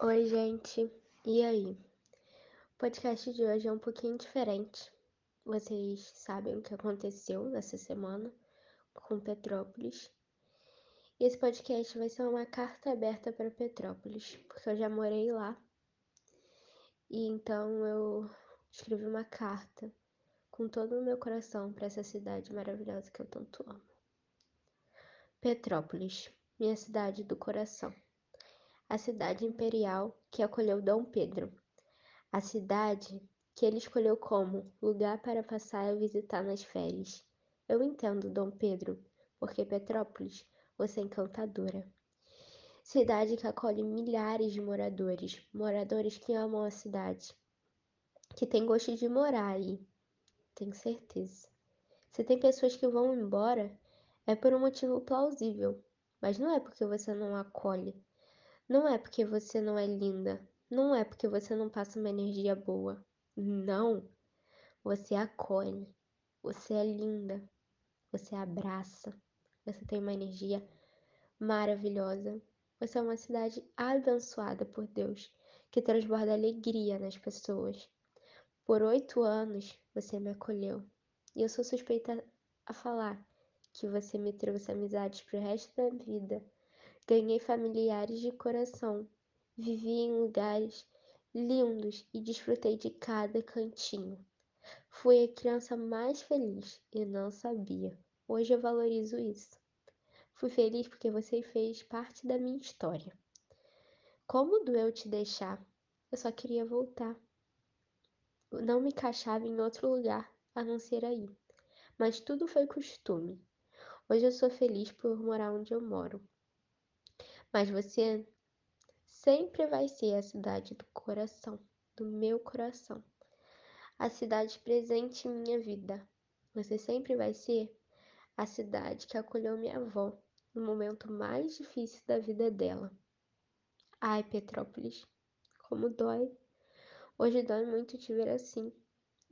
Oi, gente. E aí? O podcast de hoje é um pouquinho diferente. Vocês sabem o que aconteceu nessa semana com Petrópolis. E esse podcast vai ser uma carta aberta para Petrópolis, porque eu já morei lá. E então eu escrevi uma carta com todo o meu coração para essa cidade maravilhosa que eu tanto amo. Petrópolis, minha cidade do coração a cidade imperial que acolheu Dom Pedro, a cidade que ele escolheu como lugar para passar e visitar nas férias. Eu entendo, Dom Pedro, porque Petrópolis, você é encantadora. Cidade que acolhe milhares de moradores, moradores que amam a cidade, que tem gosto de morar aí, tenho certeza. Se tem pessoas que vão embora, é por um motivo plausível, mas não é porque você não acolhe, não é porque você não é linda, não é porque você não passa uma energia boa. Não. Você acolhe, você é linda, você abraça, você tem uma energia maravilhosa. Você é uma cidade abençoada por Deus, que transborda alegria nas pessoas. Por oito anos você me acolheu e eu sou suspeita a falar que você me trouxe amizades pro resto da vida Ganhei familiares de coração, vivi em lugares lindos e desfrutei de cada cantinho. Fui a criança mais feliz e não sabia. Hoje eu valorizo isso. Fui feliz porque você fez parte da minha história. Como doeu te deixar? Eu só queria voltar. não me encaixava em outro lugar a não ser aí. Mas tudo foi costume. Hoje eu sou feliz por morar onde eu moro mas você sempre vai ser a cidade do coração, do meu coração. A cidade presente em minha vida. Você sempre vai ser a cidade que acolheu minha avó no momento mais difícil da vida dela. Ai, Petrópolis, como dói. Hoje dói muito te ver assim,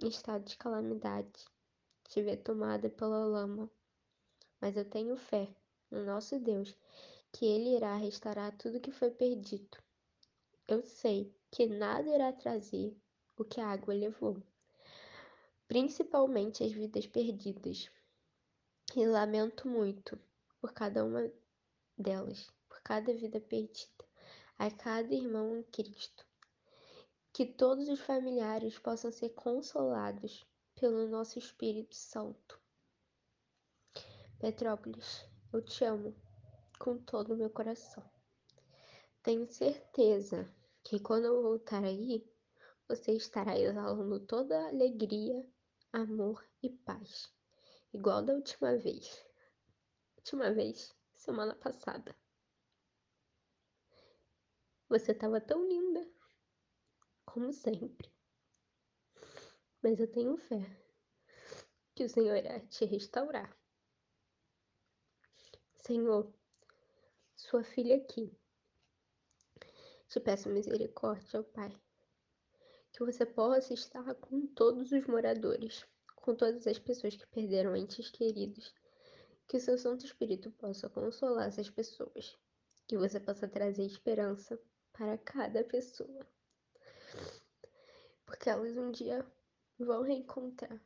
em estado de calamidade, te ver tomada pela lama. Mas eu tenho fé no nosso Deus que ele irá restaurar tudo que foi perdido. Eu sei que nada irá trazer o que a água levou, principalmente as vidas perdidas. E lamento muito por cada uma delas, por cada vida perdida, a cada irmão em Cristo. Que todos os familiares possam ser consolados pelo nosso Espírito Santo. Petrópolis, eu te amo com todo o meu coração. Tenho certeza que quando eu voltar aí, você estará exalando toda a alegria, amor e paz, igual da última vez. Última vez, semana passada. Você estava tão linda, como sempre. Mas eu tenho fé que o Senhor irá te restaurar. Senhor, sua filha aqui. Te peço misericórdia, ó Pai, que você possa estar com todos os moradores, com todas as pessoas que perderam entes queridos, que o seu Santo Espírito possa consolar essas pessoas, que você possa trazer esperança para cada pessoa, porque elas um dia vão reencontrar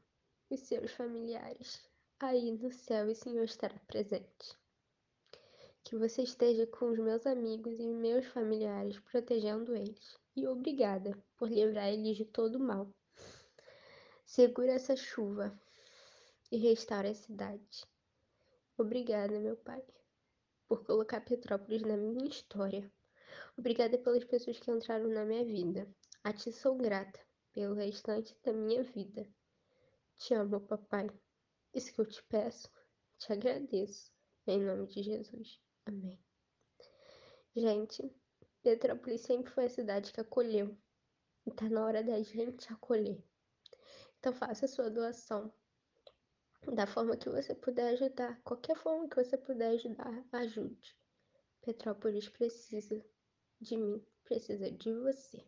os seus familiares aí no céu e o Senhor estará presente. Que você esteja com os meus amigos e meus familiares, protegendo eles. E obrigada por livrar eles de todo mal. Segura essa chuva e restaura a cidade. Obrigada, meu Pai, por colocar Petrópolis na minha história. Obrigada pelas pessoas que entraram na minha vida. A ti sou grata pelo restante da minha vida. Te amo, papai. Isso que eu te peço, te agradeço. Em nome de Jesus. Amém. Gente, Petrópolis sempre foi a cidade que acolheu. E tá na hora da gente acolher. Então faça a sua doação. Da forma que você puder ajudar. Qualquer forma que você puder ajudar, ajude. Petrópolis precisa de mim, precisa de você.